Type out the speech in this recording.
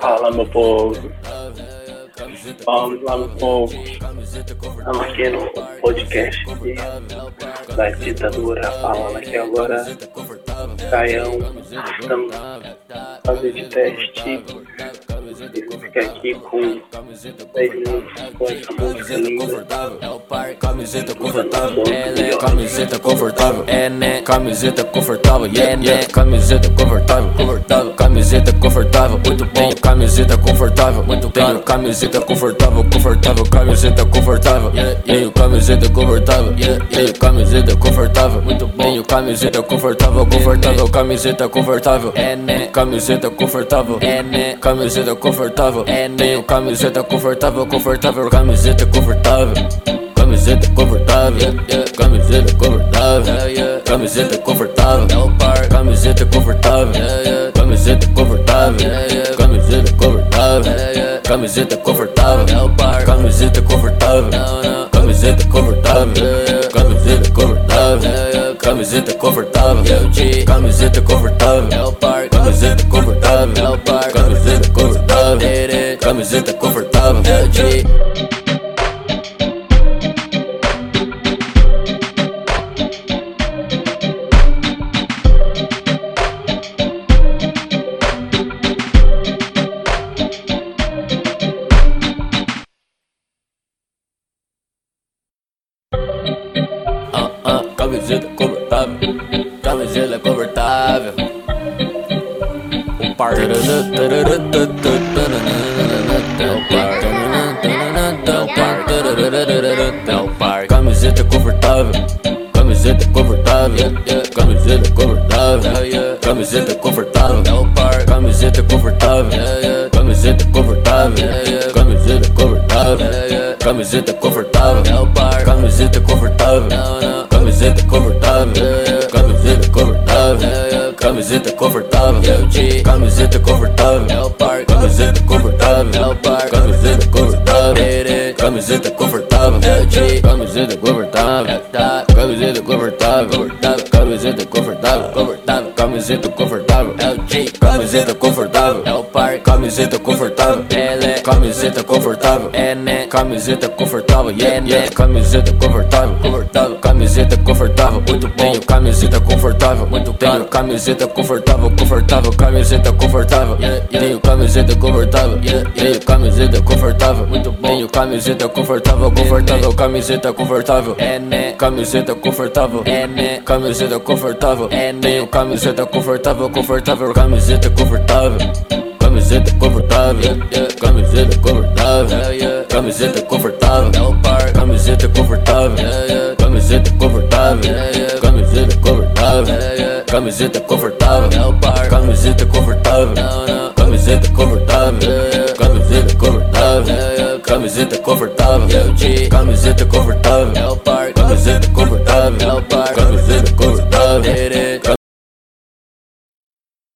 Fala meu povo. Vamos lá meu povo. Estamos aqui no podcast da ditadura falando aqui agora. Caião. Estamos fazendo teste. E ficar aqui com 10 minutos com essa música linda. Camiseta confortável, é né? Camiseta confortável, é né? Camiseta confortável, yeah, yeah. Camiseta confortável, confortável. Camiseta confortável, muito bom. Camiseta confortável, muito bem. Camiseta confortável, confortável. Camiseta confortável, yeah. Camiseta confortável, yeah. Camiseta confortável, muito bom. Camiseta confortável, confortável. Camiseta confortável, é né? Camiseta confortável, é né? Camiseta confortável, é né? Camiseta confortável, confortável. Camiseta confortável. Camiseta confortável, camiseta confortável, camiseta confortável, camiseta confortável, camiseta confortável, camiseta confortável, camiseta confortável, camiseta confortável, camiseta confortável, camiseta confortável, camiseta confortável, camiseta confortável, camiseta confortável, confortável. Ah, ah, camiseta confortável, camiseta confortável. O par. Confortável, camiseta confortável. É. Camiseta confortável, camiseta confortável, camiseta confortável, camiseta confortável. É. Camiseta confortável, camiseta confortável, camiseta confortável, camiseta confortável, camiseta confortável, é. Camiseta confortável, é. Camiseta confortável, camiseta confortável, camiseta confortável, camiseta confortável, camiseta confortável, confortável, camiseta confortável, é o J. Camiseta confortável, é o par. Camiseta confortável, ela é camiseta confortável, é né? Camiseta confortável, yeah, yeah. Camiseta confortável, confortável, camiseta confortável, muito bem. Camiseta confortável, muito bem. Camiseta confortável, confortável, camiseta confortável, yeah. Tenho camiseta confortável, yeah. Tenho camiseta confortável, muito bom. Tenho camiseta confortável, confortável, camiseta confortável, é né? Camiseta confortável, é né? Camiseta confortável, é né? Tenho camiseta confortável, confortável, camiseta confortável. Camiseta confortável, camiseta confortável, camiseta confortável, camiseta confortável, camiseta confortável, camiseta confortável, camiseta confortável, camiseta confortável, Camiseta confortável. É Camiseta confortável.